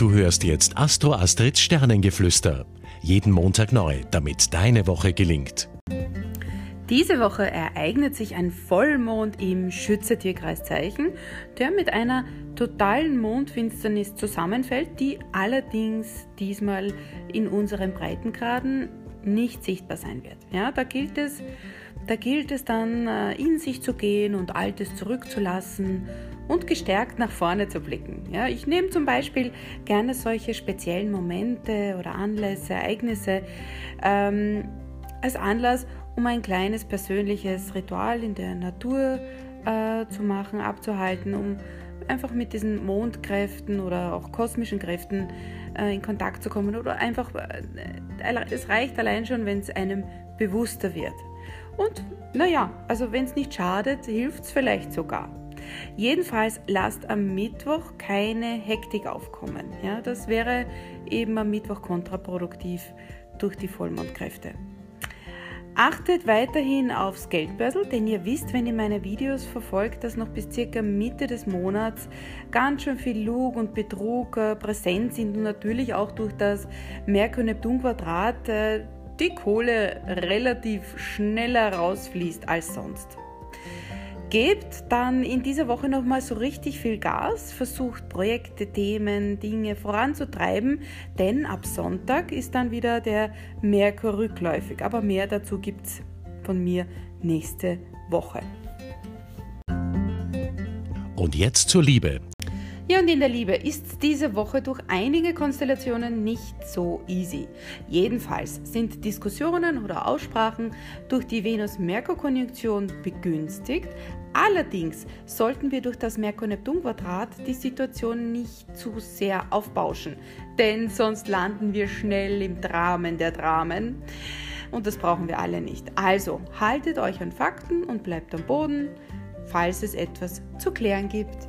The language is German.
Du hörst jetzt Astro Astrids Sternengeflüster. Jeden Montag neu, damit deine Woche gelingt. Diese Woche ereignet sich ein Vollmond im Schütze-Tierkreiszeichen, der mit einer totalen Mondfinsternis zusammenfällt, die allerdings diesmal in unseren Breitengraden nicht sichtbar sein wird. Ja, da gilt es, da gilt es dann äh, in sich zu gehen und Altes zurückzulassen und gestärkt nach vorne zu blicken. Ja, ich nehme zum Beispiel gerne solche speziellen Momente oder Anlässe, Ereignisse ähm, als Anlass, um ein kleines persönliches Ritual in der Natur äh, zu machen, abzuhalten, um einfach mit diesen Mondkräften oder auch kosmischen Kräften äh, in Kontakt zu kommen oder einfach, äh, es reicht allein schon, wenn es einem bewusster wird. Und naja, also wenn es nicht schadet, hilft es vielleicht sogar. Jedenfalls lasst am Mittwoch keine Hektik aufkommen. Ja, das wäre eben am Mittwoch kontraproduktiv durch die Vollmondkräfte. Achtet weiterhin aufs Geldbörsel, denn ihr wisst, wenn ihr meine Videos verfolgt, dass noch bis circa Mitte des Monats ganz schön viel Lug und Betrug äh, präsent sind und natürlich auch durch das Merkur-Neptun-Quadrat äh, die Kohle relativ schneller rausfließt als sonst. Gebt dann in dieser Woche nochmal so richtig viel Gas, versucht Projekte, Themen, Dinge voranzutreiben, denn ab Sonntag ist dann wieder der Merkur rückläufig. Aber mehr dazu gibt es von mir nächste Woche. Und jetzt zur Liebe. Ja, und in der Liebe ist diese Woche durch einige Konstellationen nicht so easy. Jedenfalls sind Diskussionen oder Aussprachen durch die Venus-Merkur-Konjunktion begünstigt. Allerdings sollten wir durch das Merkur-Neptun-Quadrat die Situation nicht zu sehr aufbauschen, denn sonst landen wir schnell im Dramen der Dramen. Und das brauchen wir alle nicht. Also haltet euch an Fakten und bleibt am Boden, falls es etwas zu klären gibt.